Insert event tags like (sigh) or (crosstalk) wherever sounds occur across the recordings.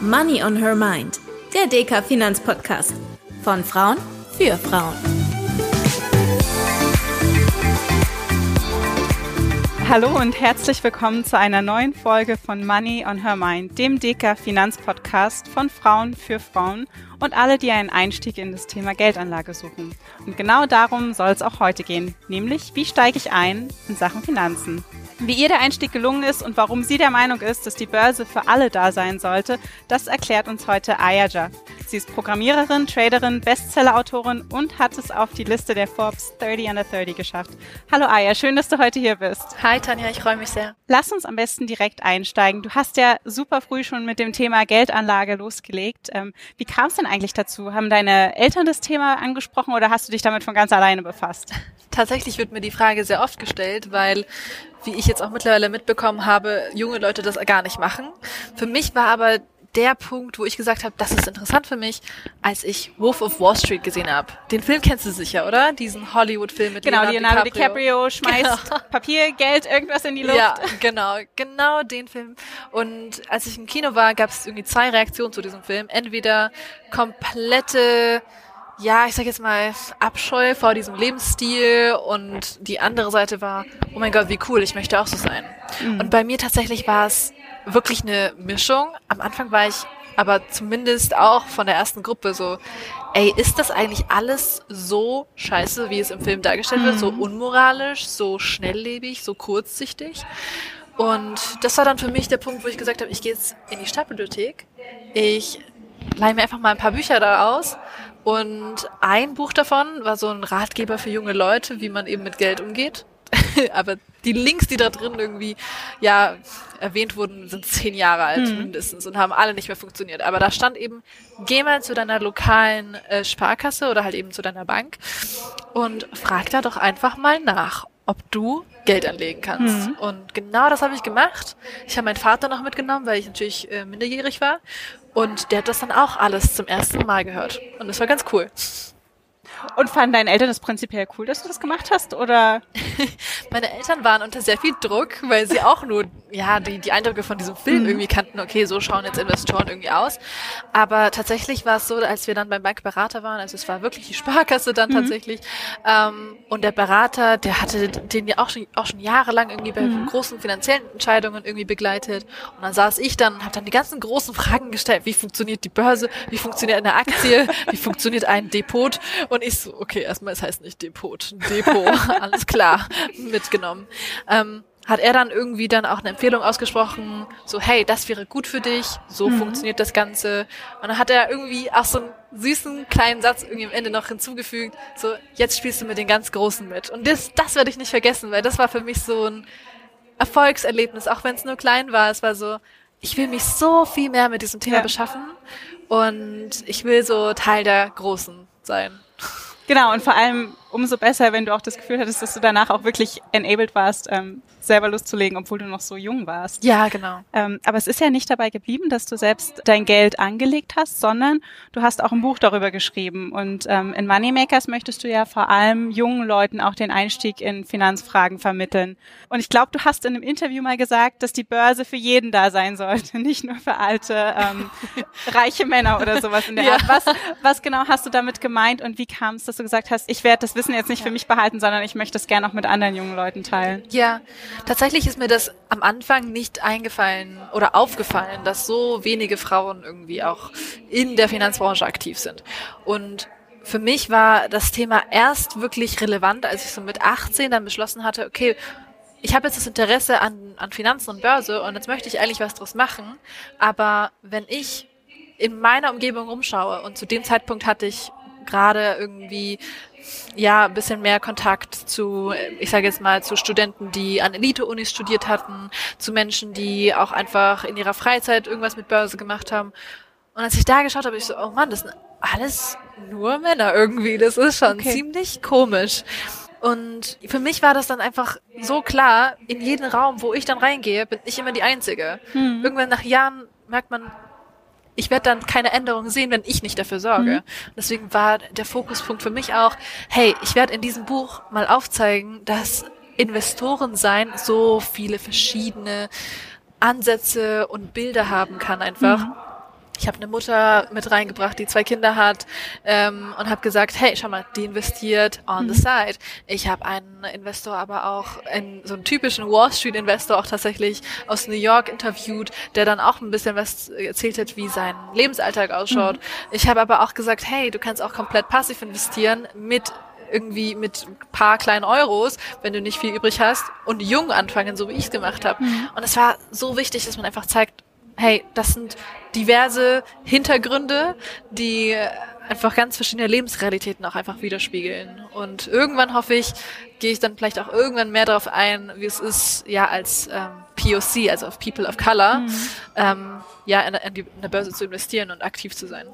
Money on Her Mind, der DK Finanzpodcast. Von Frauen für Frauen. Hallo und herzlich willkommen zu einer neuen Folge von Money on Her Mind, dem DK Finanzpodcast von Frauen für Frauen und alle, die einen Einstieg in das Thema Geldanlage suchen. Und genau darum soll es auch heute gehen, nämlich wie steige ich ein in Sachen Finanzen. Wie ihr der Einstieg gelungen ist und warum sie der Meinung ist, dass die Börse für alle da sein sollte, das erklärt uns heute Ayaja. Sie ist Programmiererin, Traderin, Bestsellerautorin und hat es auf die Liste der Forbes 30 under 30 geschafft. Hallo Aya, schön, dass du heute hier bist. Hi Tanja, ich freue mich sehr. Lass uns am besten direkt einsteigen. Du hast ja super früh schon mit dem Thema Geldanlage losgelegt. Ähm, wie kam es denn eigentlich dazu? Haben deine Eltern das Thema angesprochen oder hast du dich damit von ganz alleine befasst? Tatsächlich wird mir die Frage sehr oft gestellt, weil wie ich jetzt auch mittlerweile mitbekommen habe, junge Leute das gar nicht machen. Für mich war aber der Punkt, wo ich gesagt habe, das ist interessant für mich, als ich Wolf of Wall Street gesehen habe. Den Film kennst du sicher, oder? Diesen Hollywood-Film mit genau, Leonardo, DiCaprio. DiCaprio schmeißt (laughs) genau. Papier, Geld, irgendwas in die Luft. Ja, genau, genau den Film. Und als ich im Kino war, gab es irgendwie zwei Reaktionen zu diesem Film. Entweder komplette ja, ich sag jetzt mal, Abscheu vor diesem Lebensstil und die andere Seite war, oh mein Gott, wie cool, ich möchte auch so sein. Mhm. Und bei mir tatsächlich war es wirklich eine Mischung. Am Anfang war ich aber zumindest auch von der ersten Gruppe so, ey, ist das eigentlich alles so scheiße, wie es im Film dargestellt mhm. wird, so mhm. unmoralisch, so schnelllebig, so kurzsichtig? Und das war dann für mich der Punkt, wo ich gesagt habe, ich gehe jetzt in die Stadtbibliothek, ich leihe mir einfach mal ein paar Bücher da aus und ein Buch davon war so ein Ratgeber für junge Leute, wie man eben mit Geld umgeht. (laughs) Aber die Links, die da drin irgendwie ja erwähnt wurden, sind zehn Jahre alt mhm. mindestens und haben alle nicht mehr funktioniert. Aber da stand eben, geh mal zu deiner lokalen äh, Sparkasse oder halt eben zu deiner Bank und frag da doch einfach mal nach, ob du Geld anlegen kannst. Mhm. Und genau das habe ich gemacht. Ich habe meinen Vater noch mitgenommen, weil ich natürlich äh, minderjährig war. Und der hat das dann auch alles zum ersten Mal gehört. Und das war ganz cool. Und fanden deine Eltern das prinzipiell cool, dass du das gemacht hast, oder? (laughs) Meine Eltern waren unter sehr viel Druck, weil sie auch nur, ja, die, die Eindrücke von diesem Film mhm. irgendwie kannten, okay, so schauen jetzt Investoren irgendwie aus. Aber tatsächlich war es so, als wir dann beim Bankberater waren, also es war wirklich die Sparkasse dann mhm. tatsächlich, ähm, und der Berater, der hatte den ja auch schon, auch schon jahrelang irgendwie bei mhm. großen finanziellen Entscheidungen irgendwie begleitet. Und dann saß ich dann, habe dann die ganzen großen Fragen gestellt, wie funktioniert die Börse, wie funktioniert eine Aktie, wie funktioniert ein Depot und ich so, okay, erstmal, es heißt nicht Depot, Depot, (laughs) alles klar, mitgenommen. Ähm, hat er dann irgendwie dann auch eine Empfehlung ausgesprochen, so, hey, das wäre gut für dich, so mhm. funktioniert das Ganze. Und dann hat er irgendwie auch so einen süßen kleinen Satz irgendwie am Ende noch hinzugefügt, so, jetzt spielst du mit den ganz Großen mit. Und das, das werde ich nicht vergessen, weil das war für mich so ein Erfolgserlebnis, auch wenn es nur klein war. Es war so, ich will mich so viel mehr mit diesem Thema ja. beschaffen und ich will so Teil der Großen sein. Genau, und vor allem umso besser, wenn du auch das Gefühl hattest, dass du danach auch wirklich enabled warst, ähm, selber loszulegen, obwohl du noch so jung warst. Ja, genau. Ähm, aber es ist ja nicht dabei geblieben, dass du selbst dein Geld angelegt hast, sondern du hast auch ein Buch darüber geschrieben. Und ähm, in Moneymakers möchtest du ja vor allem jungen Leuten auch den Einstieg in Finanzfragen vermitteln. Und ich glaube, du hast in einem Interview mal gesagt, dass die Börse für jeden da sein sollte, (laughs) nicht nur für alte, ähm, (laughs) reiche Männer oder sowas in der ja. Art. Was, was genau hast du damit gemeint und wie kam es, dass du gesagt hast, ich werde das Wissen jetzt nicht für mich behalten, sondern ich möchte es gerne auch mit anderen jungen Leuten teilen? Ja, tatsächlich ist mir das am Anfang nicht eingefallen oder aufgefallen, dass so wenige Frauen irgendwie auch in der Finanzbranche aktiv sind. Und für mich war das Thema erst wirklich relevant, als ich so mit 18 dann beschlossen hatte, okay, ich habe jetzt das Interesse an, an Finanzen und Börse und jetzt möchte ich eigentlich was draus machen. Aber wenn ich in meiner Umgebung rumschaue und zu dem Zeitpunkt hatte ich gerade irgendwie ja, ein bisschen mehr Kontakt zu, ich sage jetzt mal, zu Studenten, die an Elite-Unis studiert hatten, zu Menschen, die auch einfach in ihrer Freizeit irgendwas mit Börse gemacht haben. Und als ich da geschaut habe, ich so, oh Mann, das sind alles nur Männer irgendwie. Das ist schon okay. ziemlich komisch. Und für mich war das dann einfach so klar, in jeden Raum, wo ich dann reingehe, bin ich immer die Einzige. Hm. Irgendwann nach Jahren merkt man, ich werde dann keine Änderungen sehen, wenn ich nicht dafür sorge. Mhm. Deswegen war der Fokuspunkt für mich auch, hey, ich werde in diesem Buch mal aufzeigen, dass Investoren sein so viele verschiedene Ansätze und Bilder haben kann einfach. Mhm. Ich habe eine Mutter mit reingebracht, die zwei Kinder hat ähm, und habe gesagt, hey, schau mal, die investiert on mhm. the side. Ich habe einen Investor, aber auch einen, so einen typischen Wall Street Investor auch tatsächlich aus New York interviewt, der dann auch ein bisschen was erzählt hat, wie sein Lebensalltag ausschaut. Mhm. Ich habe aber auch gesagt, hey, du kannst auch komplett passiv investieren mit irgendwie mit paar kleinen Euros, wenn du nicht viel übrig hast und jung anfangen, so wie ich es gemacht habe. Mhm. Und es war so wichtig, dass man einfach zeigt, hey, das sind diverse Hintergründe, die einfach ganz verschiedene Lebensrealitäten auch einfach widerspiegeln. Und irgendwann hoffe ich, gehe ich dann vielleicht auch irgendwann mehr darauf ein, wie es ist, ja, als ähm, POC, also auf People of Color, mhm. ähm, ja, in, in, die, in der Börse zu investieren und aktiv zu sein.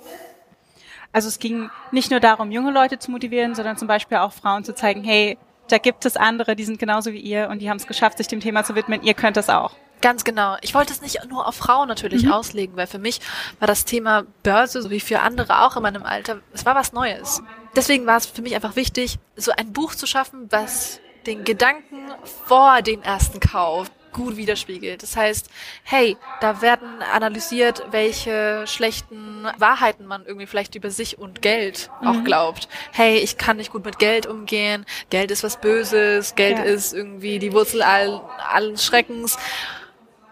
Also es ging nicht nur darum, junge Leute zu motivieren, sondern zum Beispiel auch Frauen zu zeigen, hey, da gibt es andere, die sind genauso wie ihr und die haben es geschafft, sich dem Thema zu widmen. Ihr könnt das auch. Ganz genau. Ich wollte es nicht nur auf Frauen natürlich mhm. auslegen, weil für mich war das Thema Börse, so wie für andere auch in meinem Alter, es war was Neues. Deswegen war es für mich einfach wichtig, so ein Buch zu schaffen, was den Gedanken vor dem ersten Kauf gut widerspiegelt. Das heißt, hey, da werden analysiert, welche schlechten Wahrheiten man irgendwie vielleicht über sich und Geld mhm. auch glaubt. Hey, ich kann nicht gut mit Geld umgehen. Geld ist was Böses. Geld ja. ist irgendwie die Wurzel all, allen Schreckens.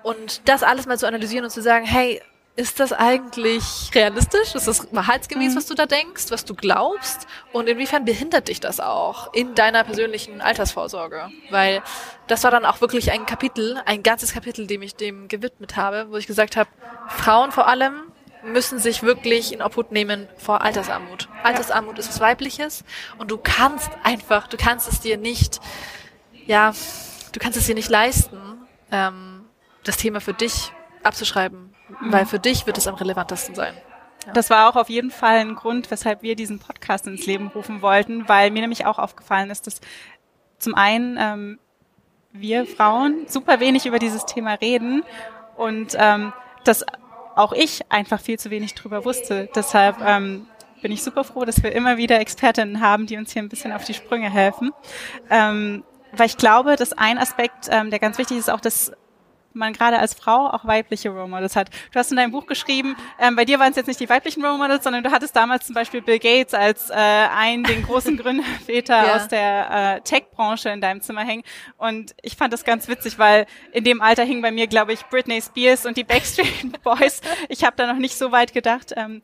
Und das alles mal zu analysieren und zu sagen, hey, ist das eigentlich realistisch? Ist das wahrheitsgemäß, mhm. was du da denkst, was du glaubst? Und inwiefern behindert dich das auch in deiner persönlichen Altersvorsorge? Weil das war dann auch wirklich ein Kapitel, ein ganzes Kapitel, dem ich dem gewidmet habe, wo ich gesagt habe, Frauen vor allem müssen sich wirklich in Obhut nehmen vor Altersarmut. Altersarmut ist was Weibliches und du kannst einfach, du kannst es dir nicht, ja, du kannst es dir nicht leisten, ähm, das Thema für dich abzuschreiben, mhm. weil für dich wird es am relevantesten sein. Ja. Das war auch auf jeden Fall ein Grund, weshalb wir diesen Podcast ins Leben rufen wollten, weil mir nämlich auch aufgefallen ist, dass zum einen ähm, wir Frauen super wenig über dieses Thema reden und ähm, dass auch ich einfach viel zu wenig drüber wusste. Deshalb ähm, bin ich super froh, dass wir immer wieder Expertinnen haben, die uns hier ein bisschen auf die Sprünge helfen. Ähm, weil ich glaube, dass ein Aspekt, ähm, der ganz wichtig ist, auch das man gerade als Frau auch weibliche Role Models hat. Du hast in deinem Buch geschrieben, ähm, bei dir waren es jetzt nicht die weiblichen Role Models, sondern du hattest damals zum Beispiel Bill Gates als äh, einen, den großen (laughs) Gründerväter ja. aus der äh, Tech-Branche in deinem Zimmer hängen. Und ich fand das ganz witzig, weil in dem Alter hing bei mir, glaube ich, Britney Spears und die Backstreet (laughs) Boys. Ich habe da noch nicht so weit gedacht. Ähm,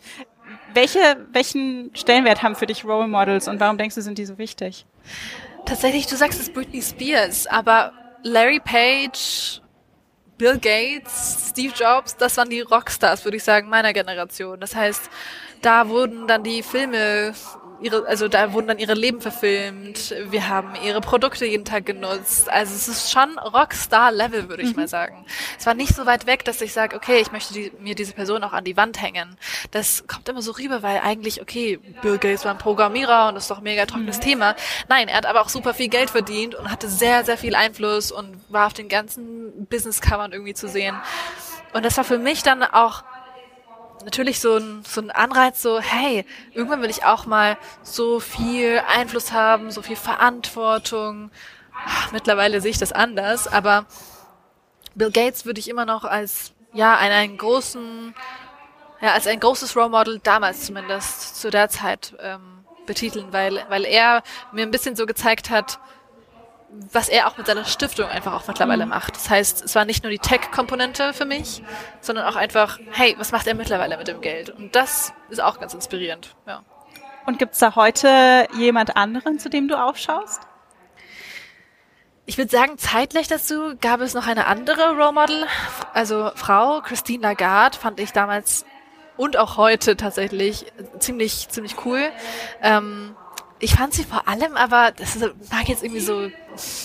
welche, welchen Stellenwert haben für dich Role Models und warum denkst du, sind die so wichtig? Tatsächlich, du sagst es Britney Spears, aber Larry Page Bill Gates, Steve Jobs, das waren die Rockstars, würde ich sagen, meiner Generation. Das heißt, da wurden dann die Filme, ihre, also da wurden dann ihre Leben verfilmt. Wir haben ihre Produkte jeden Tag genutzt. Also es ist schon Rockstar-Level, würde ich mhm. mal sagen. Es war nicht so weit weg, dass ich sage, okay, ich möchte die, mir diese Person auch an die Wand hängen. Das kommt immer so rüber, weil eigentlich, okay, Bill Gates war ein Programmierer und das ist doch ein mega trockenes mhm. Thema. Nein, er hat aber auch super viel Geld verdient und hatte sehr, sehr viel Einfluss und war auf den ganzen Business-Covern irgendwie zu sehen. Und das war für mich dann auch natürlich so ein, so ein Anreiz, so, hey, irgendwann will ich auch mal so viel Einfluss haben, so viel Verantwortung. Mittlerweile sehe ich das anders, aber Bill Gates würde ich immer noch als, ja, einen, einen großen, ja, als ein großes Role Model, damals zumindest, zu der Zeit, ähm, betiteln, weil, weil er mir ein bisschen so gezeigt hat, was er auch mit seiner Stiftung einfach auch mittlerweile mhm. macht. Das heißt, es war nicht nur die Tech-Komponente für mich, sondern auch einfach, hey, was macht er mittlerweile mit dem Geld? Und das ist auch ganz inspirierend, ja. Und gibt's da heute jemand anderen, zu dem du aufschaust? Ich würde sagen, zeitgleich dazu gab es noch eine andere Role Model, also Frau Christine Lagarde fand ich damals und auch heute tatsächlich ziemlich ziemlich cool. Ähm, ich fand sie vor allem aber, das mag jetzt irgendwie so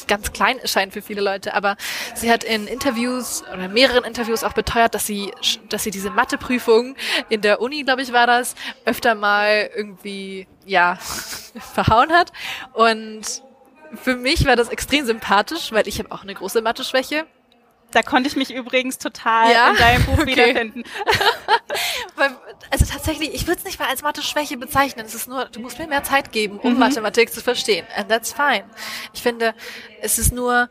ganz klein erscheinen für viele Leute, aber sie hat in Interviews oder mehreren Interviews auch beteuert, dass sie, dass sie diese Matheprüfung in der Uni, glaube ich, war das, öfter mal irgendwie, ja, (laughs) verhauen hat. Und für mich war das extrem sympathisch, weil ich habe auch eine große Mathe-Schwäche. Da konnte ich mich übrigens total ja? in deinem Buch (laughs) okay. wiederfinden. (laughs) also tatsächlich, ich würde es nicht mal als Mathe-Schwäche bezeichnen. Es ist nur, du musst mir mehr Zeit geben, um mhm. Mathematik zu verstehen. And that's fine. Ich finde, es ist nur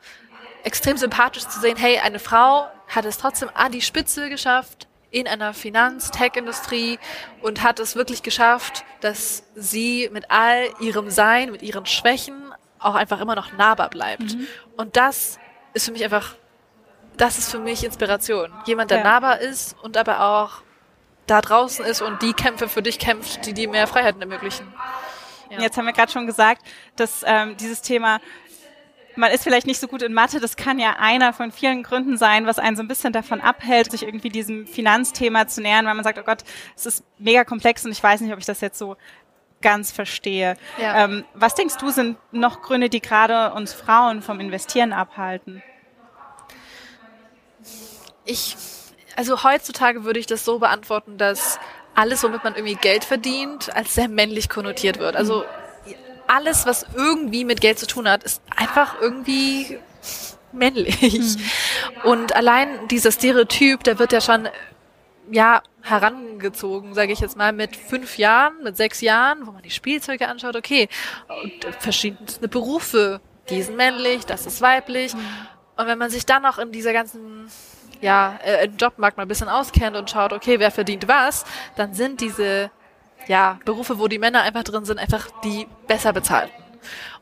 extrem sympathisch zu sehen, hey, eine Frau hat es trotzdem an die Spitze geschafft, in einer Finanz-Tech-Industrie und hat es wirklich geschafft, dass sie mit all ihrem Sein, mit ihren Schwächen auch einfach immer noch nahbar bleibt. Mhm. Und das ist für mich einfach, das ist für mich Inspiration. Jemand, der ja. nahbar ist und aber auch da draußen ist und die Kämpfe für dich kämpft, die dir mehr Freiheiten ermöglichen. Ja. Jetzt haben wir gerade schon gesagt, dass ähm, dieses Thema man ist vielleicht nicht so gut in Mathe, das kann ja einer von vielen Gründen sein, was einen so ein bisschen davon abhält, sich irgendwie diesem Finanzthema zu nähern, weil man sagt, oh Gott, es ist mega komplex und ich weiß nicht, ob ich das jetzt so ganz verstehe. Ja. Ähm, was denkst du, sind noch Gründe, die gerade uns Frauen vom Investieren abhalten? Ich, also heutzutage würde ich das so beantworten, dass alles, womit man irgendwie Geld verdient, als sehr männlich konnotiert wird. Also alles, was irgendwie mit Geld zu tun hat, ist einfach irgendwie männlich. Mhm. Und allein dieser Stereotyp, der wird ja schon ja herangezogen, sage ich jetzt mal, mit fünf Jahren, mit sechs Jahren, wo man die Spielzeuge anschaut, okay, und verschiedene Berufe, die sind männlich, das ist weiblich. Mhm. Und wenn man sich dann noch in dieser ganzen ja, äh, Jobmarkt mal ein bisschen auskennt und schaut, okay, wer verdient was, dann sind diese ja, Berufe, wo die Männer einfach drin sind, einfach die besser bezahlten.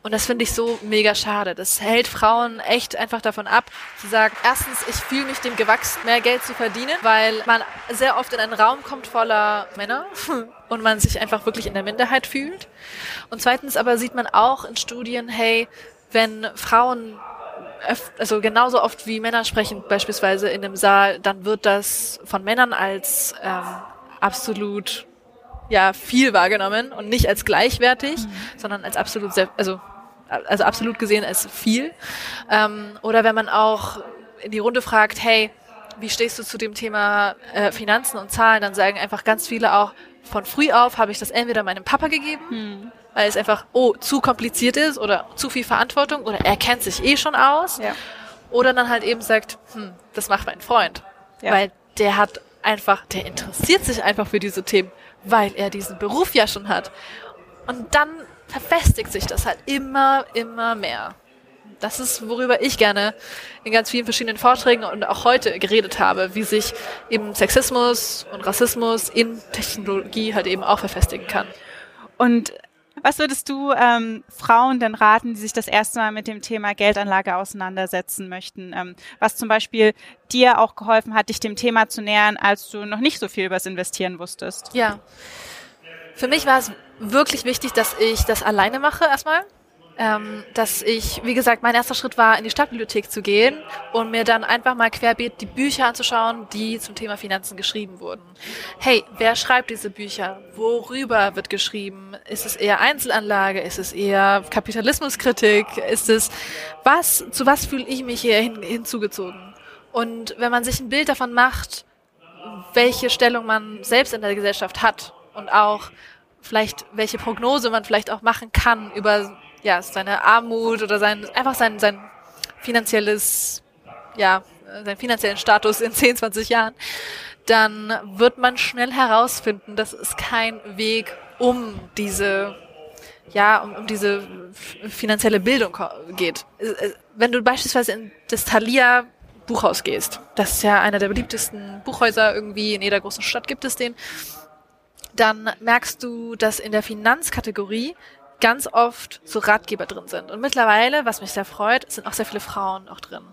Und das finde ich so mega schade. Das hält Frauen echt einfach davon ab, zu sagen, erstens, ich fühle mich dem gewachsen, mehr Geld zu verdienen, weil man sehr oft in einen Raum kommt voller Männer (laughs) und man sich einfach wirklich in der Minderheit fühlt. Und zweitens aber sieht man auch in Studien, hey, wenn Frauen also genauso oft wie Männer sprechen, beispielsweise in einem Saal, dann wird das von Männern als ähm, absolut ja viel wahrgenommen und nicht als gleichwertig, mhm. sondern als absolut sehr, also also absolut gesehen als viel. Ähm, oder wenn man auch in die Runde fragt, hey, wie stehst du zu dem Thema äh, Finanzen und Zahlen, dann sagen einfach ganz viele auch, von früh auf habe ich das entweder meinem Papa gegeben, mhm. Weil es einfach, oh, zu kompliziert ist oder zu viel Verantwortung oder er kennt sich eh schon aus. Ja. Oder dann halt eben sagt, hm, das macht mein Freund. Ja. Weil der hat einfach, der interessiert sich einfach für diese Themen weil er diesen Beruf ja schon hat. Und dann verfestigt sich das halt immer, immer mehr. Das ist, worüber ich gerne in ganz vielen verschiedenen Vorträgen und auch heute geredet habe, wie sich eben Sexismus und Rassismus in Technologie halt eben auch verfestigen kann. Und was würdest du ähm, Frauen denn raten, die sich das erste Mal mit dem Thema Geldanlage auseinandersetzen möchten? Ähm, was zum Beispiel dir auch geholfen hat, dich dem Thema zu nähern, als du noch nicht so viel übers Investieren wusstest? Ja. Für mich war es wirklich wichtig, dass ich das alleine mache erstmal ähm, dass ich, wie gesagt, mein erster Schritt war, in die Stadtbibliothek zu gehen und mir dann einfach mal querbeet die Bücher anzuschauen, die zum Thema Finanzen geschrieben wurden. Hey, wer schreibt diese Bücher? Worüber wird geschrieben? Ist es eher Einzelanlage? Ist es eher Kapitalismuskritik? Ist es was? Zu was fühle ich mich hier hin, hinzugezogen? Und wenn man sich ein Bild davon macht, welche Stellung man selbst in der Gesellschaft hat und auch vielleicht welche Prognose man vielleicht auch machen kann über ja, seine Armut oder sein, einfach sein, sein finanzielles, ja, seinen finanziellen Status in (laughs) 10, 20 Jahren, dann wird man schnell herausfinden, dass es kein Weg um diese, ja, um, um diese finanzielle Bildung geht. Wenn du beispielsweise in das Thalia Buchhaus gehst, das ist ja einer der beliebtesten Buchhäuser irgendwie in jeder großen Stadt gibt es den, dann merkst du, dass in der Finanzkategorie ganz oft so Ratgeber drin sind. Und mittlerweile, was mich sehr freut, sind auch sehr viele Frauen auch drin.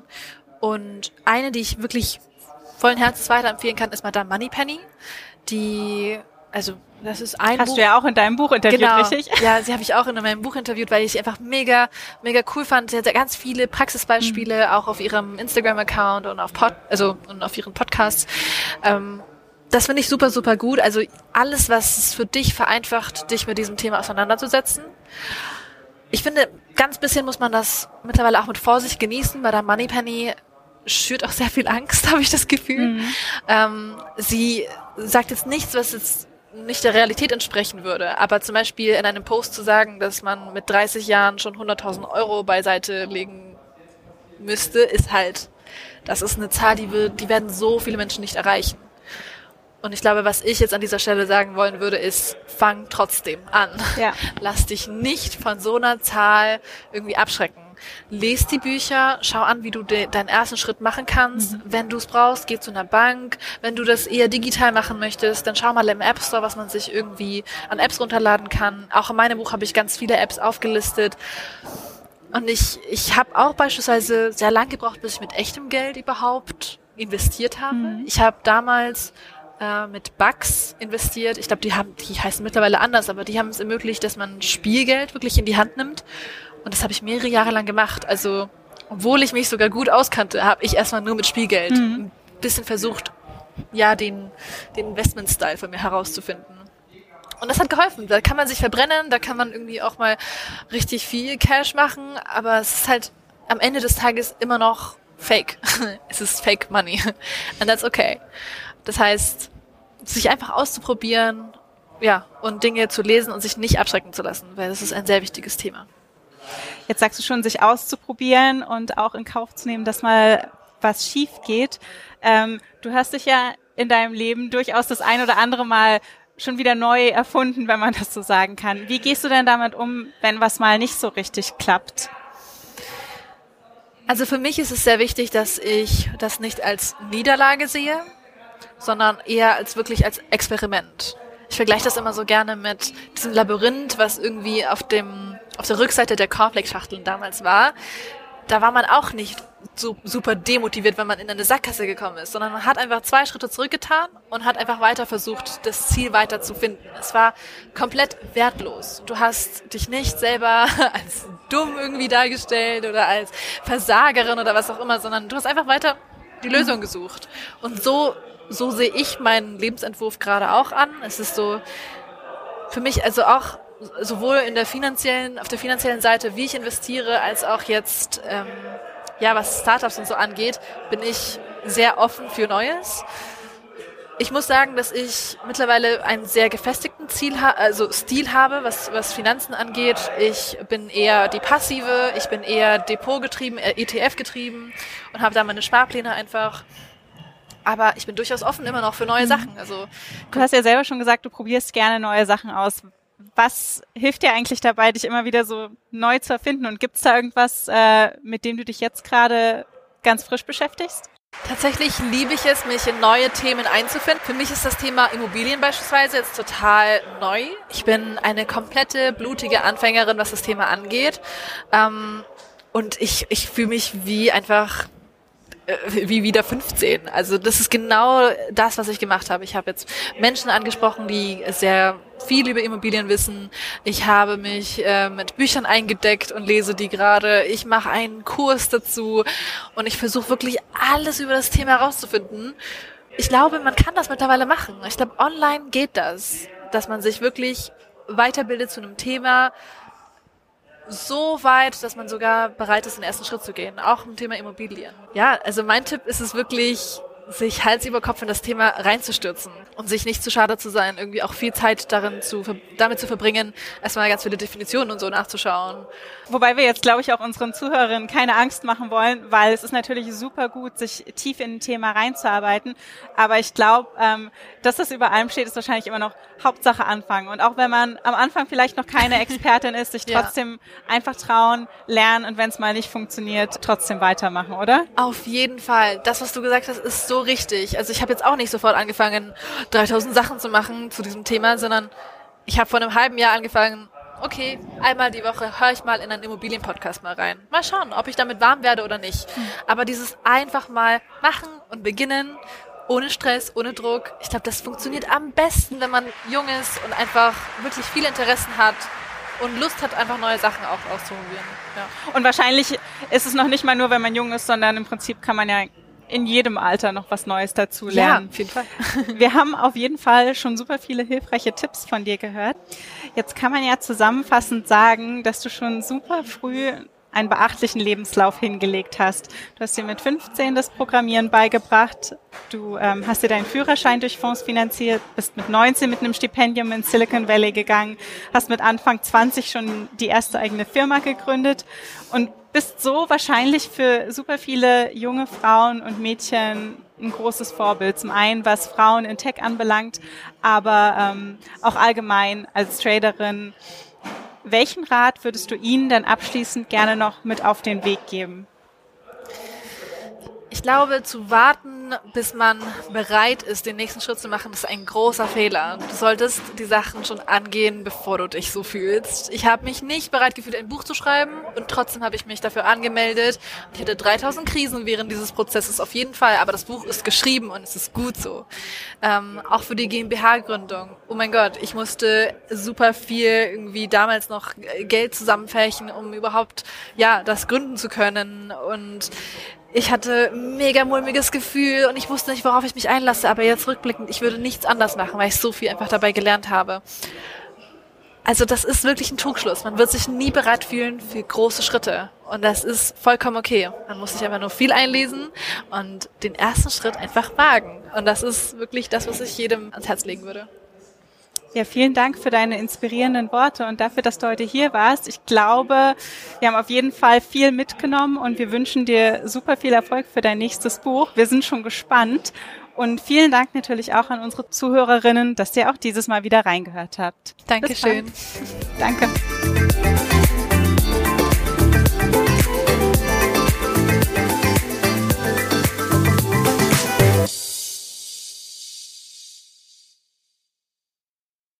Und eine, die ich wirklich vollen Herzens weiterempfehlen kann, ist Madame Moneypenny, die also das ist ein Hast Buch. du ja auch in deinem Buch interviewt, genau. richtig? (laughs) Ja, sie habe ich auch in meinem Buch interviewt, weil ich sie einfach mega, mega cool fand. Sie hat ganz viele Praxisbeispiele mhm. auch auf ihrem Instagram-Account und auf Pod, also und auf ihren Podcasts. Ähm, das finde ich super, super gut. Also alles, was es für dich vereinfacht, dich mit diesem Thema auseinanderzusetzen. Ich finde, ganz bisschen muss man das mittlerweile auch mit Vorsicht genießen. Bei der Moneypenny schürt auch sehr viel Angst, (laughs) habe ich das Gefühl. Mhm. Ähm, sie sagt jetzt nichts, was jetzt nicht der Realität entsprechen würde. Aber zum Beispiel in einem Post zu sagen, dass man mit 30 Jahren schon 100.000 Euro beiseite legen müsste, ist halt, das ist eine Zahl, die, wir, die werden so viele Menschen nicht erreichen. Und ich glaube, was ich jetzt an dieser Stelle sagen wollen würde, ist, fang trotzdem an. Ja. (laughs) Lass dich nicht von so einer Zahl irgendwie abschrecken. Lies die Bücher, schau an, wie du de deinen ersten Schritt machen kannst. Mhm. Wenn du es brauchst, geh zu einer Bank. Wenn du das eher digital machen möchtest, dann schau mal im App Store, was man sich irgendwie an Apps runterladen kann. Auch in meinem Buch habe ich ganz viele Apps aufgelistet. Und ich, ich habe auch beispielsweise sehr lang gebraucht, bis ich mit echtem Geld überhaupt investiert habe. Mhm. Ich habe damals äh, mit Bugs investiert. Ich glaube, die haben, die heißen mittlerweile anders, aber die haben es ermöglicht, dass man Spielgeld wirklich in die Hand nimmt. Und das habe ich mehrere Jahre lang gemacht. Also, obwohl ich mich sogar gut auskannte, habe ich erstmal nur mit Spielgeld mhm. ein bisschen versucht, ja, den, den Investment-Style von mir herauszufinden. Und das hat geholfen. Da kann man sich verbrennen, da kann man irgendwie auch mal richtig viel Cash machen, aber es ist halt am Ende des Tages immer noch Fake. (laughs) es ist Fake Money. (laughs) And that's okay. Das heißt, sich einfach auszuprobieren, ja, und Dinge zu lesen und sich nicht abschrecken zu lassen, weil das ist ein sehr wichtiges Thema. Jetzt sagst du schon, sich auszuprobieren und auch in Kauf zu nehmen, dass mal was schief geht. Ähm, du hast dich ja in deinem Leben durchaus das ein oder andere Mal schon wieder neu erfunden, wenn man das so sagen kann. Wie gehst du denn damit um, wenn was mal nicht so richtig klappt? Also für mich ist es sehr wichtig, dass ich das nicht als Niederlage sehe, sondern eher als wirklich als Experiment. Ich vergleiche das immer so gerne mit diesem Labyrinth, was irgendwie auf dem auf der Rückseite der Cornflake-Schachteln damals war. Da war man auch nicht so super demotiviert, wenn man in eine Sackgasse gekommen ist, sondern man hat einfach zwei Schritte zurückgetan und hat einfach weiter versucht, das Ziel weiter zu finden. Es war komplett wertlos. Du hast dich nicht selber (laughs) als dumm irgendwie dargestellt oder als Versagerin oder was auch immer, sondern du hast einfach weiter die Lösung gesucht. Und so, so sehe ich meinen Lebensentwurf gerade auch an. Es ist so, für mich also auch sowohl in der finanziellen, auf der finanziellen Seite, wie ich investiere, als auch jetzt, ähm, ja, was Startups und so angeht, bin ich sehr offen für Neues. Ich muss sagen, dass ich mittlerweile einen sehr gefestigten Ziel ha also Stil habe, was, was Finanzen angeht. Ich bin eher die passive, ich bin eher Depot getrieben, ETF getrieben und habe da meine Sparpläne einfach. Aber ich bin durchaus offen immer noch für neue mhm. Sachen. Also du hast ja selber schon gesagt, du probierst gerne neue Sachen aus was hilft dir eigentlich dabei, dich immer wieder so neu zu erfinden? Und gibt es da irgendwas, äh, mit dem du dich jetzt gerade ganz frisch beschäftigst? Tatsächlich liebe ich es, mich in neue Themen einzufinden. Für mich ist das Thema Immobilien beispielsweise jetzt total neu. Ich bin eine komplette blutige Anfängerin, was das Thema angeht. Ähm, und ich, ich fühle mich wie einfach wie wieder 15. Also das ist genau das, was ich gemacht habe. Ich habe jetzt Menschen angesprochen, die sehr viel über Immobilien wissen. Ich habe mich äh, mit Büchern eingedeckt und lese die gerade. Ich mache einen Kurs dazu und ich versuche wirklich alles über das Thema herauszufinden. Ich glaube, man kann das mittlerweile machen. Ich glaube, online geht das, dass man sich wirklich weiterbildet zu einem Thema, so weit, dass man sogar bereit ist, den ersten Schritt zu gehen, auch im Thema Immobilien. Ja, also mein Tipp ist es wirklich, sich Hals über Kopf in das Thema reinzustürzen und sich nicht zu schade zu sein, irgendwie auch viel Zeit darin zu, damit zu verbringen, erstmal ganz viele Definitionen und so nachzuschauen. Wobei wir jetzt, glaube ich, auch unseren Zuhörerinnen keine Angst machen wollen, weil es ist natürlich super gut, sich tief in ein Thema reinzuarbeiten. Aber ich glaube, ähm, dass das über allem steht, ist wahrscheinlich immer noch Hauptsache anfangen. Und auch wenn man am Anfang vielleicht noch keine (laughs) Expertin ist, sich trotzdem ja. einfach trauen, lernen und wenn es mal nicht funktioniert, trotzdem weitermachen, oder? Auf jeden Fall. Das, was du gesagt hast, ist so richtig. Also ich habe jetzt auch nicht sofort angefangen, 3000 Sachen zu machen zu diesem Thema, sondern ich habe vor einem halben Jahr angefangen, okay, einmal die Woche höre ich mal in einen Immobilienpodcast mal rein. Mal schauen, ob ich damit warm werde oder nicht. Hm. Aber dieses einfach mal machen und beginnen, ohne Stress, ohne Druck, ich glaube, das funktioniert am besten, wenn man jung ist und einfach wirklich viele Interessen hat und Lust hat, einfach neue Sachen auch auszuprobieren. Ja. Und wahrscheinlich ist es noch nicht mal nur, wenn man jung ist, sondern im Prinzip kann man ja in jedem Alter noch was Neues dazu lernen. Ja, auf jeden Fall. (laughs) Wir haben auf jeden Fall schon super viele hilfreiche Tipps von dir gehört. Jetzt kann man ja zusammenfassend sagen, dass du schon super früh einen beachtlichen Lebenslauf hingelegt hast. Du hast dir mit 15 das Programmieren beigebracht. Du ähm, hast dir deinen Führerschein durch Fonds finanziert, bist mit 19 mit einem Stipendium in Silicon Valley gegangen, hast mit Anfang 20 schon die erste eigene Firma gegründet und bist so wahrscheinlich für super viele junge Frauen und Mädchen ein großes Vorbild. Zum einen, was Frauen in Tech anbelangt, aber ähm, auch allgemein als Traderin Welchen Rat würdest du ihnen dann abschließend gerne noch mit auf den Weg geben? Ich glaube, zu warten, bis man bereit ist, den nächsten Schritt zu machen, ist ein großer Fehler. Du solltest die Sachen schon angehen, bevor du dich so fühlst. Ich habe mich nicht bereit gefühlt, ein Buch zu schreiben und trotzdem habe ich mich dafür angemeldet. Ich hatte 3000 Krisen während dieses Prozesses auf jeden Fall, aber das Buch ist geschrieben und es ist gut so. Ähm, auch für die GmbH-Gründung. Oh mein Gott, ich musste super viel irgendwie damals noch Geld zusammenfärchen, um überhaupt ja das gründen zu können und ich hatte mega mulmiges Gefühl und ich wusste nicht, worauf ich mich einlasse, aber jetzt rückblickend, ich würde nichts anders machen, weil ich so viel einfach dabei gelernt habe. Also das ist wirklich ein Trugschluss. Man wird sich nie bereit fühlen für große Schritte. Und das ist vollkommen okay. Man muss sich einfach nur viel einlesen und den ersten Schritt einfach wagen. Und das ist wirklich das, was ich jedem ans Herz legen würde. Ja, vielen Dank für deine inspirierenden Worte und dafür, dass du heute hier warst. Ich glaube, wir haben auf jeden Fall viel mitgenommen und wir wünschen dir super viel Erfolg für dein nächstes Buch. Wir sind schon gespannt. Und vielen Dank natürlich auch an unsere Zuhörerinnen, dass ihr auch dieses Mal wieder reingehört habt. Dankeschön. Danke.